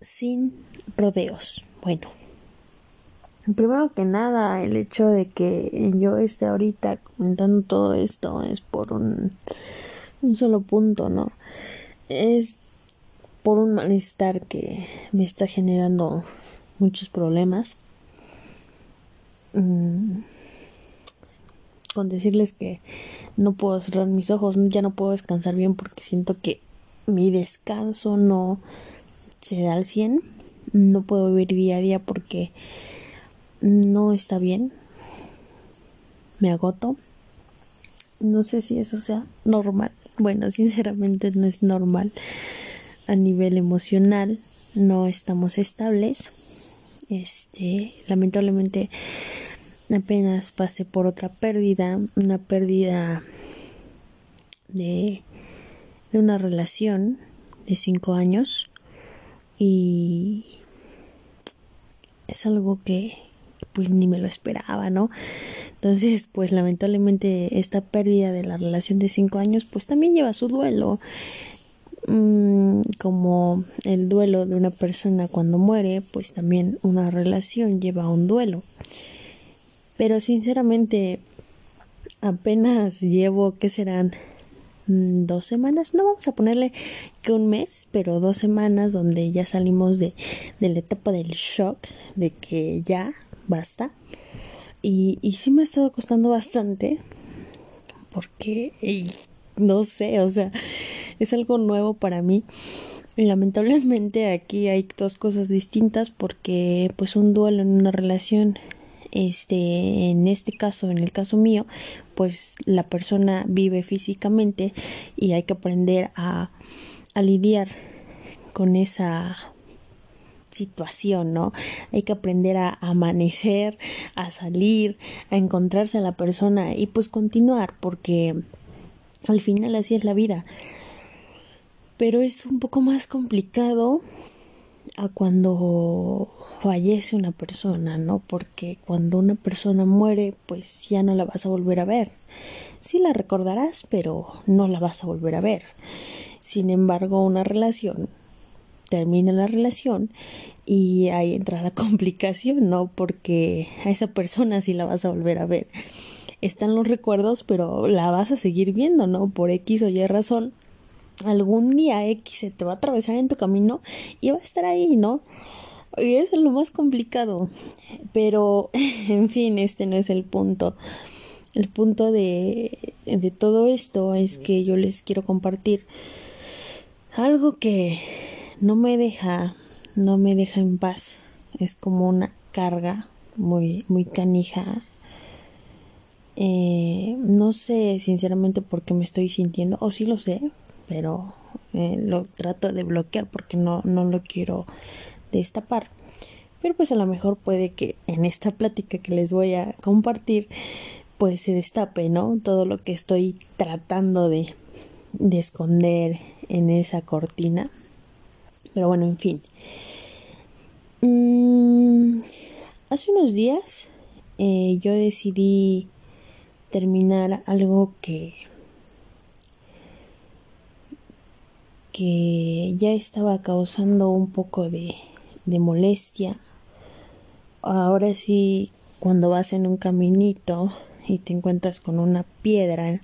sin rodeos. Bueno, primero que nada, el hecho de que yo esté ahorita comentando todo esto es por un, solo punto, ¿no? Es por un malestar que me está generando muchos problemas. Mm, con decirles que no puedo cerrar mis ojos, ya no puedo descansar bien porque siento que mi descanso no se da al 100. No puedo vivir día a día porque no está bien. Me agoto. No sé si eso sea normal. Bueno, sinceramente no es normal. A nivel emocional no estamos estables. Este, lamentablemente apenas pasé por otra pérdida, una pérdida de, de una relación de cinco años y es algo que pues ni me lo esperaba, ¿no? Entonces, pues lamentablemente esta pérdida de la relación de cinco años, pues también lleva su duelo. Mm, como el duelo de una persona cuando muere, pues también una relación lleva un duelo. Pero sinceramente, apenas llevo, ¿qué serán? Mm, dos semanas, no vamos a ponerle que un mes, pero dos semanas donde ya salimos de, de la etapa del shock, de que ya basta. Y, y sí me ha estado costando bastante, porque no sé, o sea, es algo nuevo para mí. Lamentablemente aquí hay dos cosas distintas porque pues un duelo en una relación este en este caso en el caso mío pues la persona vive físicamente y hay que aprender a, a lidiar con esa situación, ¿no? Hay que aprender a amanecer, a salir, a encontrarse a la persona y pues continuar porque al final así es la vida. Pero es un poco más complicado a cuando fallece una persona, ¿no? Porque cuando una persona muere, pues ya no la vas a volver a ver. Sí la recordarás, pero no la vas a volver a ver. Sin embargo, una relación termina la relación y ahí entra la complicación, ¿no? Porque a esa persona sí la vas a volver a ver. Están los recuerdos, pero la vas a seguir viendo, ¿no? Por X o Y razón algún día X se te va a atravesar en tu camino y va a estar ahí, ¿no? Y eso es lo más complicado. Pero, en fin, este no es el punto. El punto de, de todo esto es que yo les quiero compartir algo que no me deja, no me deja en paz. Es como una carga muy, muy canija. Eh, no sé sinceramente por qué me estoy sintiendo, o sí lo sé, pero eh, lo trato de bloquear porque no, no lo quiero destapar. Pero pues a lo mejor puede que en esta plática que les voy a compartir pues se destape, ¿no? Todo lo que estoy tratando de, de esconder en esa cortina. Pero bueno, en fin. Mm, hace unos días eh, yo decidí terminar algo que que ya estaba causando un poco de, molestia. Ahora sí, cuando vas en un caminito y te encuentras con una piedra, de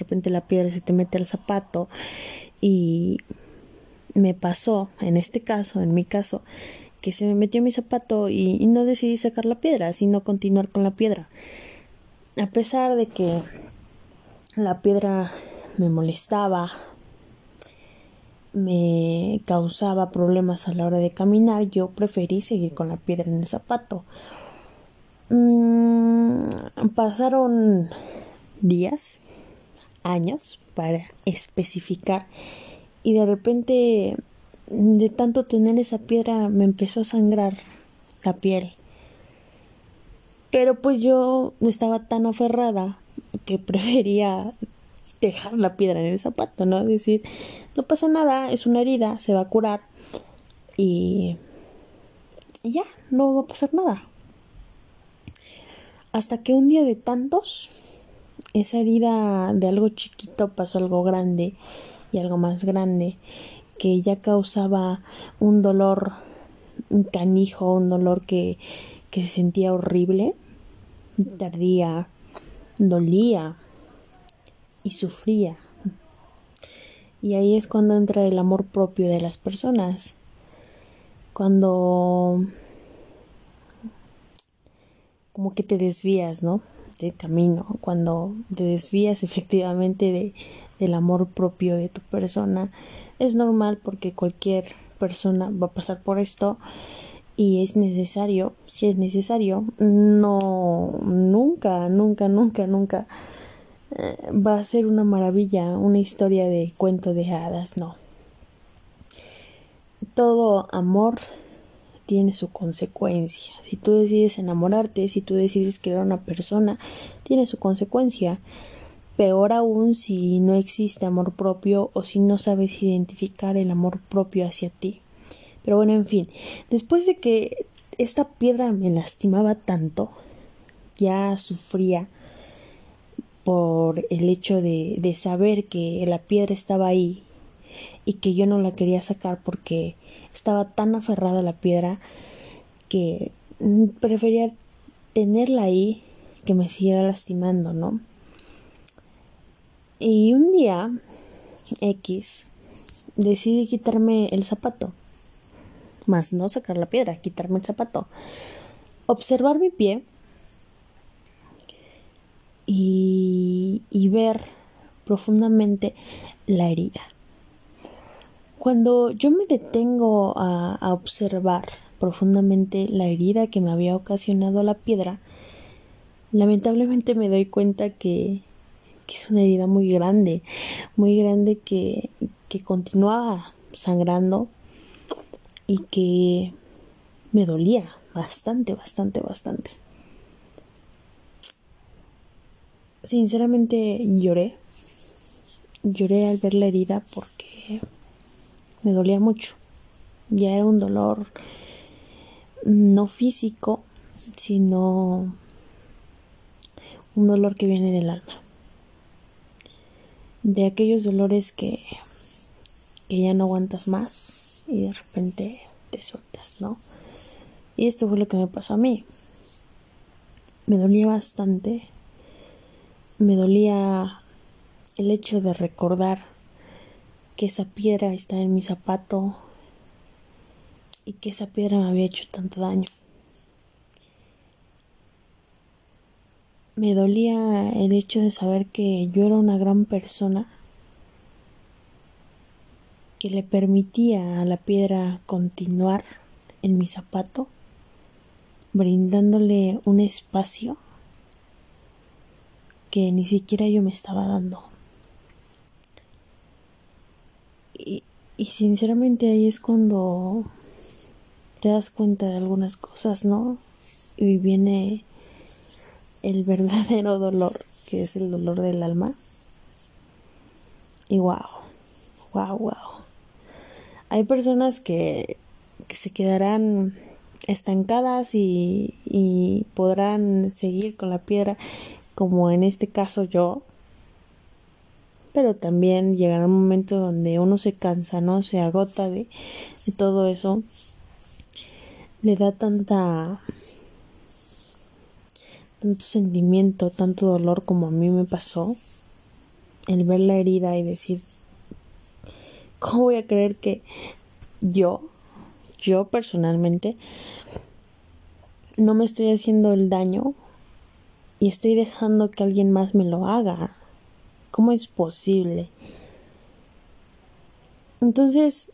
repente la piedra se te mete al zapato y me pasó, en este caso, en mi caso, que se me metió mi zapato y, y, no decidí sacar la piedra, sino continuar con la piedra. A pesar de que la piedra me molestaba, me causaba problemas a la hora de caminar, yo preferí seguir con la piedra en el zapato. Mm, pasaron días, años, para especificar, y de repente, de tanto tener esa piedra, me empezó a sangrar la piel. Pero pues yo estaba tan aferrada que prefería dejar la piedra en el zapato, ¿no? Decir, no pasa nada, es una herida, se va a curar y, y ya, no va a pasar nada. Hasta que un día de tantos, esa herida de algo chiquito pasó a algo grande y algo más grande que ya causaba un dolor un canijo, un dolor que, que se sentía horrible, tardía, dolía y sufría. Y ahí es cuando entra el amor propio de las personas. Cuando como que te desvías, ¿no? Del camino, cuando te desvías efectivamente de, del amor propio de tu persona, es normal porque cualquier persona va a pasar por esto y es necesario, si es necesario, no, nunca, nunca, nunca, nunca va a ser una maravilla, una historia de cuento de hadas, no. Todo amor tiene su consecuencia. Si tú decides enamorarte, si tú decides querer a una persona, tiene su consecuencia. Peor aún si no existe amor propio o si no sabes identificar el amor propio hacia ti. Pero bueno, en fin, después de que esta piedra me lastimaba tanto, ya sufría por el hecho de, de saber que la piedra estaba ahí y que yo no la quería sacar porque estaba tan aferrada a la piedra que prefería tenerla ahí que me siguiera lastimando, ¿no? Y un día X decidí quitarme el zapato, más no sacar la piedra, quitarme el zapato, observar mi pie y, ver profundamente la herida. Cuando yo me detengo a, observar profundamente la herida que me había ocasionado la piedra, lamentablemente me doy cuenta que, es una herida muy grande, muy grande que, que continuaba sangrando y que me dolía bastante, bastante, bastante. Sinceramente lloré, lloré al ver la herida porque me dolía mucho. Ya era un dolor no físico, sino un dolor que viene del alma. De aquellos dolores que, que ya no aguantas más y de repente te sueltas, ¿no? Y esto fue lo que me pasó a mí. Me dolía bastante. Me dolía el hecho de recordar que esa piedra está en mi zapato y que esa piedra me había hecho tanto daño. Me dolía el hecho de saber que yo era una gran persona que le permitía a la piedra continuar en mi zapato, brindándole un espacio que ni siquiera yo me estaba dando. Y, sinceramente ahí es cuando te das cuenta de algunas cosas, ¿no? Y viene el verdadero dolor, que es el dolor del alma. Y wow, wow, wow. Hay personas que, que se quedarán estancadas y, y podrán seguir con la piedra, como en este caso yo, pero también llegará un momento donde uno se cansa, ¿no? Se agota de, todo eso. Le da tanta tanto sentimiento, tanto dolor como a mí me pasó el ver la herida y decir ¿cómo voy a creer que yo yo personalmente no me estoy haciendo el daño y estoy dejando que alguien más me lo haga? ¿Cómo es posible? Entonces,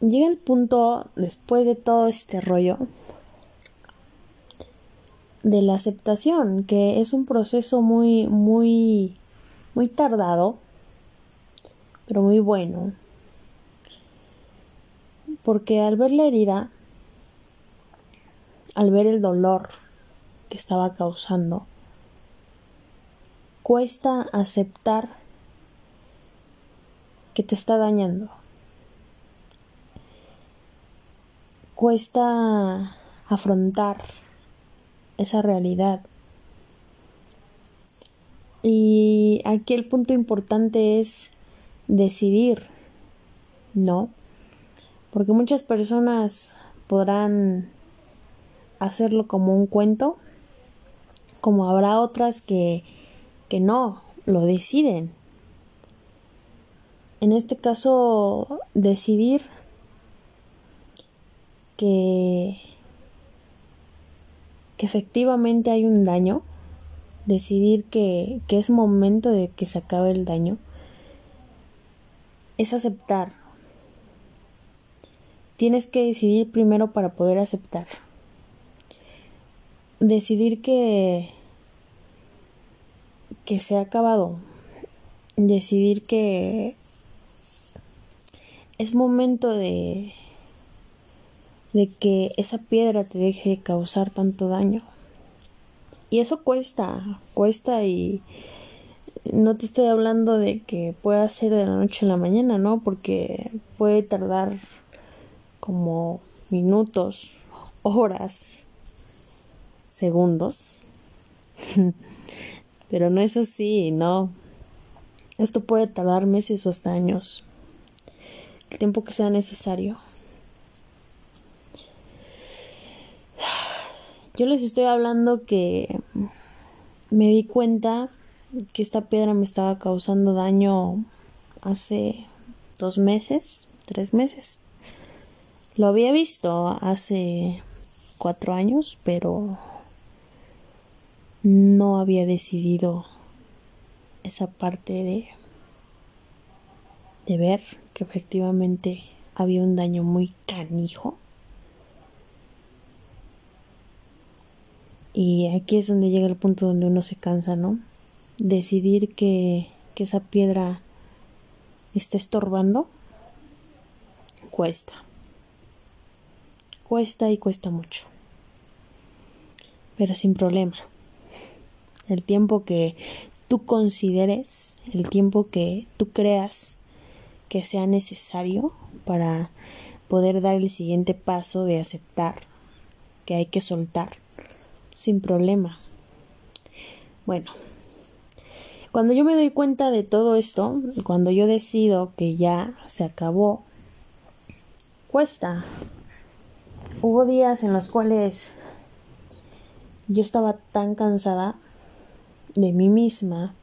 llega el punto, después de todo este rollo, de la aceptación, que es un proceso muy, muy, muy tardado, pero muy bueno. Porque al ver la herida, al ver el dolor que estaba causando, cuesta aceptar que te está dañando. Cuesta afrontar esa realidad. Y aquí el punto importante es decidir, no, Porque muchas personas podrán hacerlo como un cuento, como habrá otras que, no, lo deciden. En este caso, decidir que, que efectivamente hay un daño, decidir que, que es momento de que se acabe el daño, es aceptar. Tienes que decidir primero para poder aceptar. Decidir que que se ha acabado. Decidir que es momento de de que esa piedra te deje de causar tanto daño. Y eso cuesta, cuesta y no te estoy hablando de que pueda ser de la noche a la mañana, ¿no? Porque puede tardar como minutos, horas, segundos. Pero no es así, no. Esto puede tardar meses o hasta años. El tiempo que sea necesario. Yo les estoy hablando que me di cuenta que esta piedra me estaba causando daño hace dos meses, tres meses. Lo había visto hace cuatro años, pero no había decidido esa parte de de ver que efectivamente había un daño muy canijo Y aquí es donde llega el punto donde uno se cansa, ¿no? Decidir que, que esa piedra está estorbando cuesta. Cuesta y cuesta mucho. Pero sin problema. El tiempo que tú consideres, el tiempo que tú creas que sea necesario para poder dar el siguiente paso de aceptar que hay que soltar sin problema. Bueno, cuando yo me doy cuenta de todo esto, cuando yo decido que ya se acabó, cuesta. Hubo días en los cuales yo estaba tan cansada de mí misma,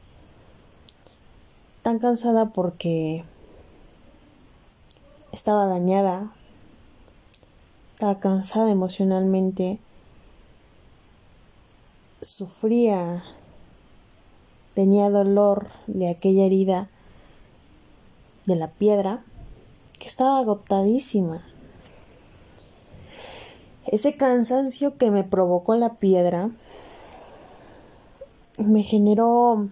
tan cansada porque estaba dañada, estaba cansada emocionalmente, sufría, tenía dolor de aquella herida de la piedra, que estaba agotadísima. Ese cansancio que me provocó la piedra me generó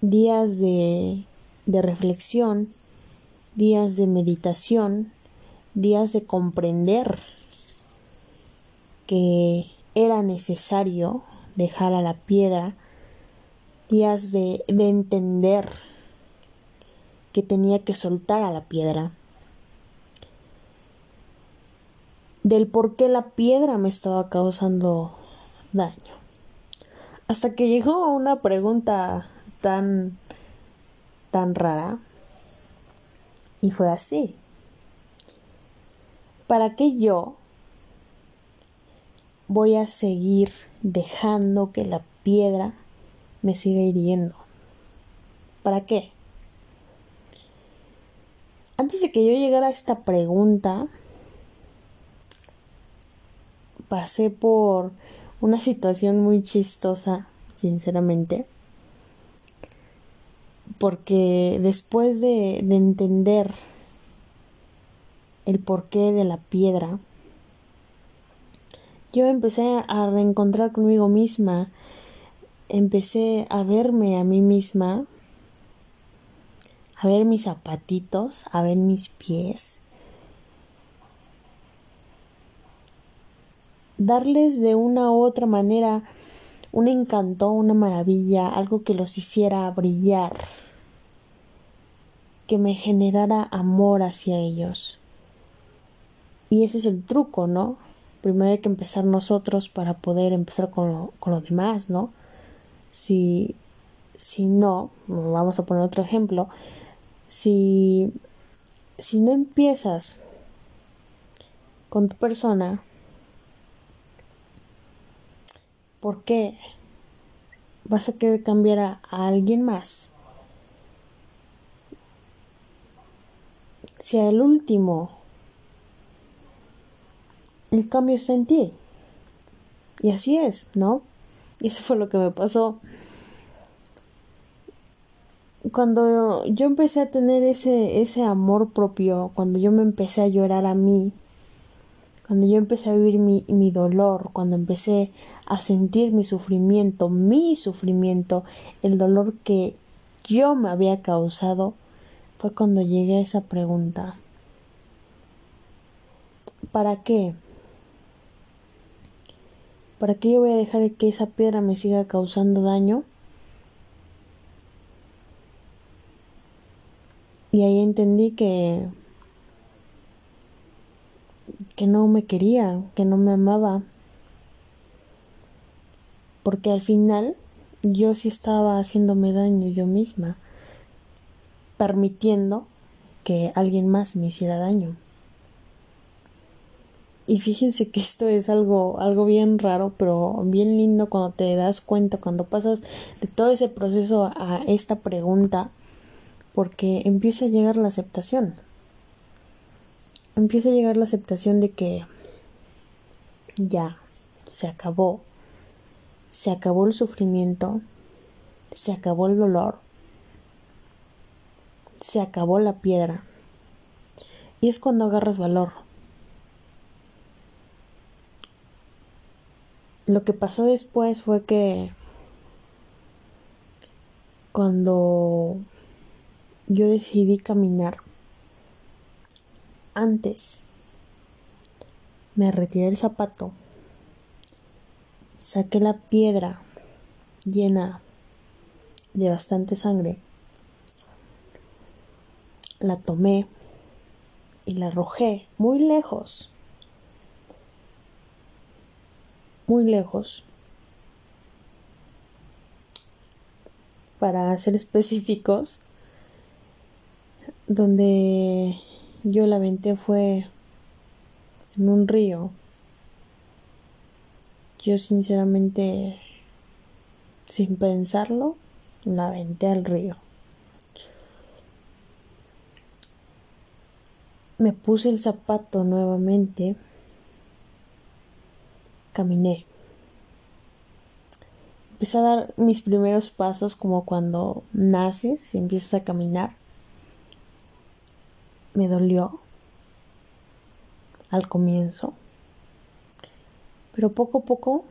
días de, de reflexión, días de meditación, días de comprender que era necesario dejar a la piedra, días de, de entender que tenía que soltar a la piedra, del por qué la piedra me estaba causando daño. Hasta que llegó una pregunta tan tan rara y fue así. ¿Para qué yo voy a seguir dejando que la piedra me siga hiriendo. ¿Para qué? Antes de que yo llegara a esta pregunta, pasé por una situación muy chistosa, sinceramente, porque después de, de entender el porqué de la piedra, yo empecé a reencontrar conmigo misma, empecé a verme a mí misma, a ver mis zapatitos, a ver mis pies, darles de una u otra manera un encanto, una maravilla, algo que los hiciera brillar, que me generara amor hacia ellos. Y ese es el truco, ¿no? primero hay que empezar nosotros para poder empezar con lo, con lo demás, ¿no? Si, si no, vamos a poner otro ejemplo, si si no empiezas con tu persona, ¿por qué vas a querer cambiar a, alguien más? Si el último, el cambio está en ti. Y así es, ¿no? Y eso fue lo que me pasó. Cuando yo empecé a tener ese, ese amor propio, cuando yo me empecé a llorar a mí, cuando yo empecé a vivir mi, mi dolor, cuando empecé a sentir mi sufrimiento, mi sufrimiento, el dolor que yo me había causado, fue cuando llegué a esa pregunta. ¿Para qué? ¿Para qué yo voy a dejar que esa piedra me siga causando daño? Y ahí entendí que que no me quería, que no me amaba. Porque al final yo sí estaba haciéndome daño yo misma, permitiendo que alguien más me hiciera daño. Y fíjense que esto es algo, algo bien raro, pero bien lindo cuando te das cuenta, cuando pasas de todo ese proceso a esta pregunta, porque empieza a llegar la aceptación. Empieza a llegar la aceptación de que ya se acabó, se acabó el sufrimiento, se acabó el dolor, se acabó la piedra. Y es cuando agarras valor, Lo que pasó después fue que cuando yo decidí caminar, antes me retiré el zapato, saqué la piedra llena de bastante sangre, la tomé y la arrojé muy lejos muy lejos. Para ser específicos, donde yo la aventé fue en un río. Yo sinceramente, sin pensarlo, la aventé al río. Me puse el zapato nuevamente caminé. Empecé a dar mis primeros pasos como cuando naces y empiezas a caminar. Me dolió al comienzo, pero poco a poco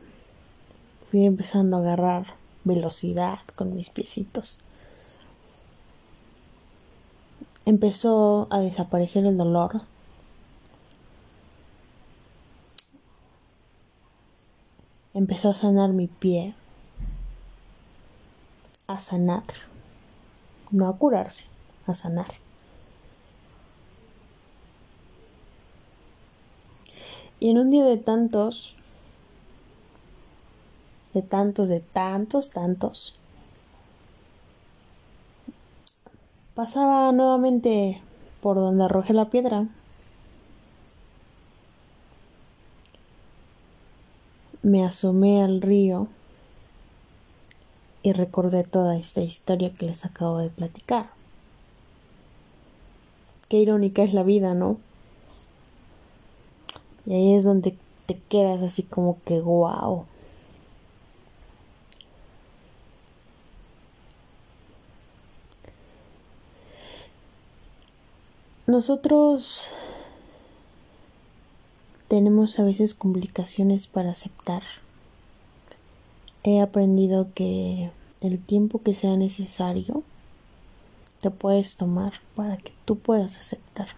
fui empezando a agarrar velocidad con mis piecitos. Empezó a desaparecer el dolor, empezó a sanar mi pie, a sanar, no a curarse, a sanar. Y en un día de tantos, de tantos, de tantos, tantos, pasaba nuevamente por donde arrojé la piedra. me asomé al río y recordé toda esta historia que les acabo de platicar. Qué irónica es la vida, ¿no? Y ahí es donde te quedas así como que guau. Nosotros tenemos a veces complicaciones para aceptar. He aprendido que el tiempo que sea necesario te puedes tomar para que tú puedas aceptar.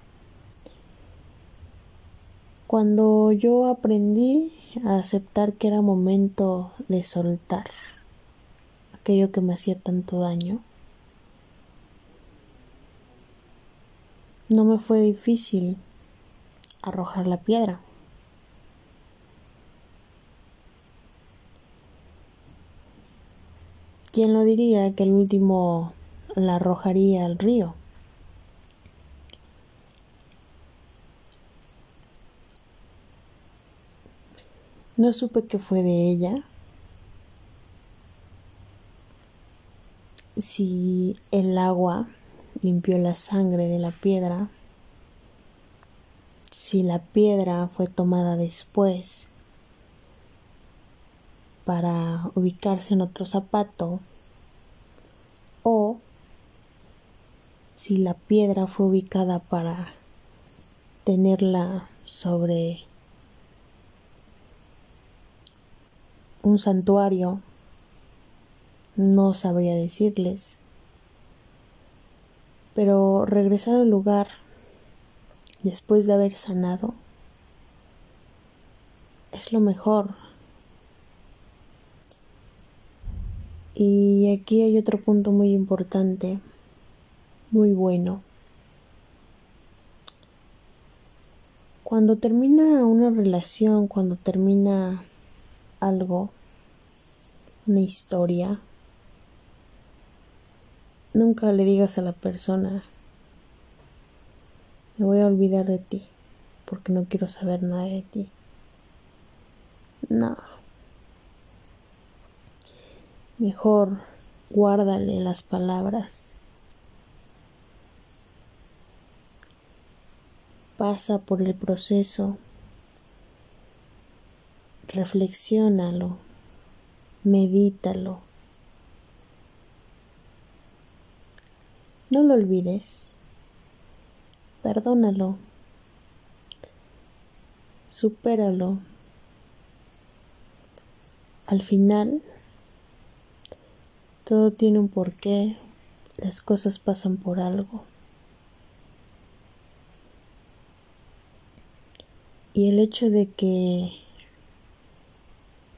Cuando yo aprendí a aceptar que era momento de soltar aquello que me hacía tanto daño, no me fue difícil arrojar la piedra. ¿Quién lo diría que el último la arrojaría al río? No supe qué fue de ella. Si el agua limpió la sangre de la piedra. Si la piedra fue tomada después para ubicarse en otro zapato. O si la piedra fue ubicada para tenerla sobre un santuario, no sabría decirles. Pero regresar al lugar después de haber sanado es lo mejor. Y aquí hay otro punto muy importante, muy bueno. Cuando termina una relación, cuando termina algo, una historia, nunca le digas a la persona, me voy a olvidar de ti, porque no quiero saber nada de ti. No. Mejor guárdale las palabras. Pasa por el proceso. Reflexiónalo medítalo. No lo olvides. Perdónalo. Supéralo. Al final, todo tiene un porqué. Las cosas pasan por algo. Y el hecho de que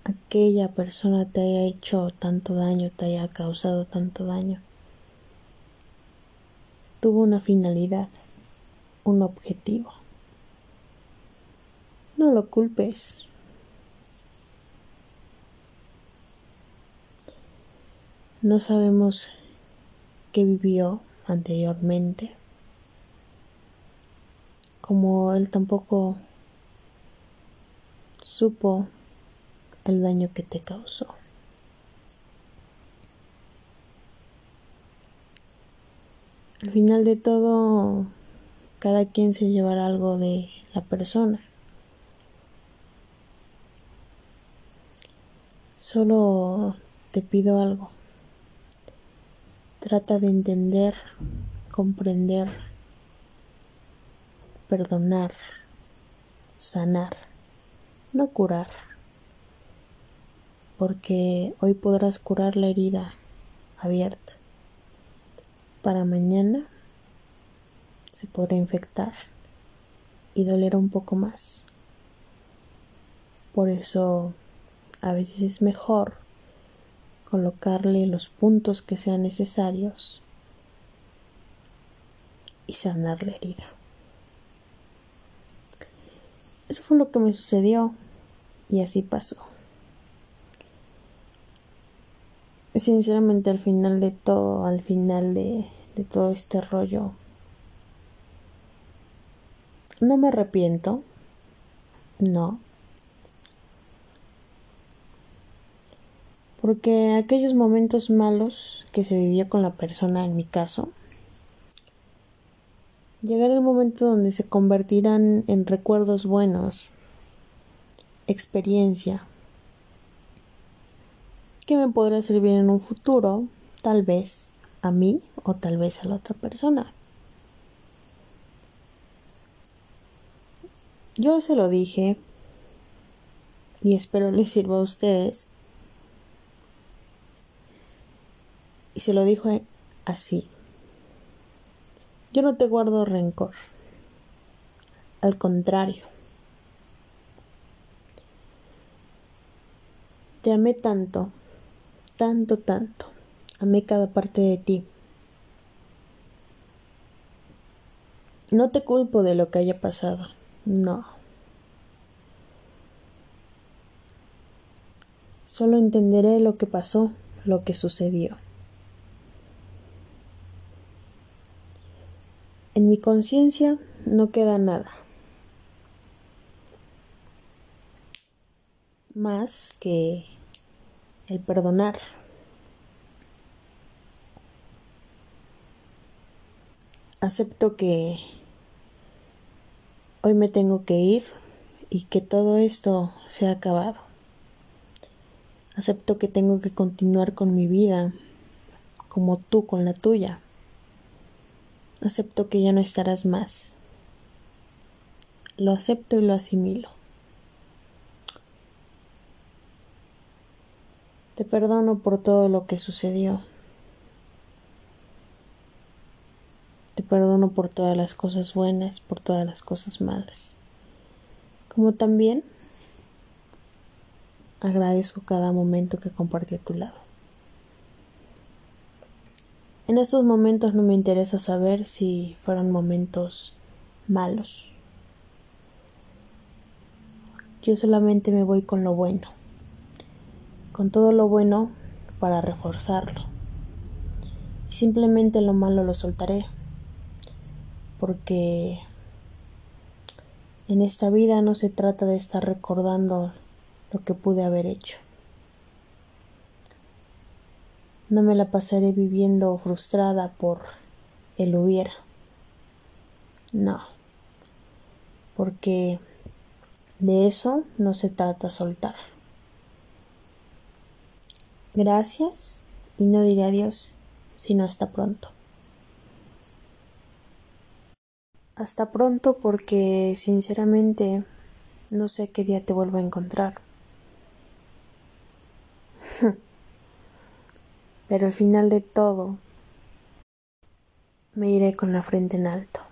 aquella persona te haya hecho tanto daño, te haya causado tanto daño, tuvo una finalidad, un objetivo. No lo culpes. No sabemos qué vivió anteriormente, como él tampoco supo el daño que te causó. Al final de todo, cada quien se llevará algo de la persona. Solo te pido algo. Trata de entender, comprender, perdonar, sanar, no curar porque hoy podrás curar la herida abierta. Para mañana se podrá infectar y doler un poco más. Por eso a veces es mejor colocarle los puntos que sean necesarios y sanar la herida. Eso fue lo que me sucedió y así pasó. Sinceramente al final de todo, al final de, de todo este rollo, no me arrepiento, no. Porque aquellos momentos malos que se vivía con la persona, en mi caso, llegará el momento donde se convertirán en recuerdos buenos, experiencia, que me podrá servir en un futuro, tal vez a mí o tal vez a la otra persona. Yo se lo dije y espero les sirva a ustedes. Y se lo dijo así. Yo no te guardo rencor. Al contrario. Te amé tanto tanto, tanto. Amé cada parte de ti. No te culpo de lo que haya pasado. No. Solo entenderé lo que pasó, lo que sucedió. En mi conciencia no queda nada. más que el perdonar. Acepto que hoy me tengo que ir y que todo esto se ha acabado. Acepto que tengo que continuar con mi vida como tú con la tuya. Acepto que ya no estarás más. Lo acepto y lo asimilo. Te perdono por todo lo que sucedió. Te perdono por todas las cosas buenas, por todas las cosas malas. Como también agradezco cada momento que compartí a tu lado. En estos momentos no me interesa saber si fueron momentos malos. Yo solamente me voy con lo bueno, con todo lo bueno para reforzarlo. Y simplemente lo malo lo soltaré, porque en esta vida no se trata de estar recordando lo que pude haber hecho. No me la pasaré viviendo frustrada por el hubiera. No, porque de eso no se trata soltar. Gracias y no diré adiós, sino hasta pronto. Hasta pronto porque sinceramente no sé qué día te vuelvo a encontrar. Pero al final de todo me iré con la frente en alto.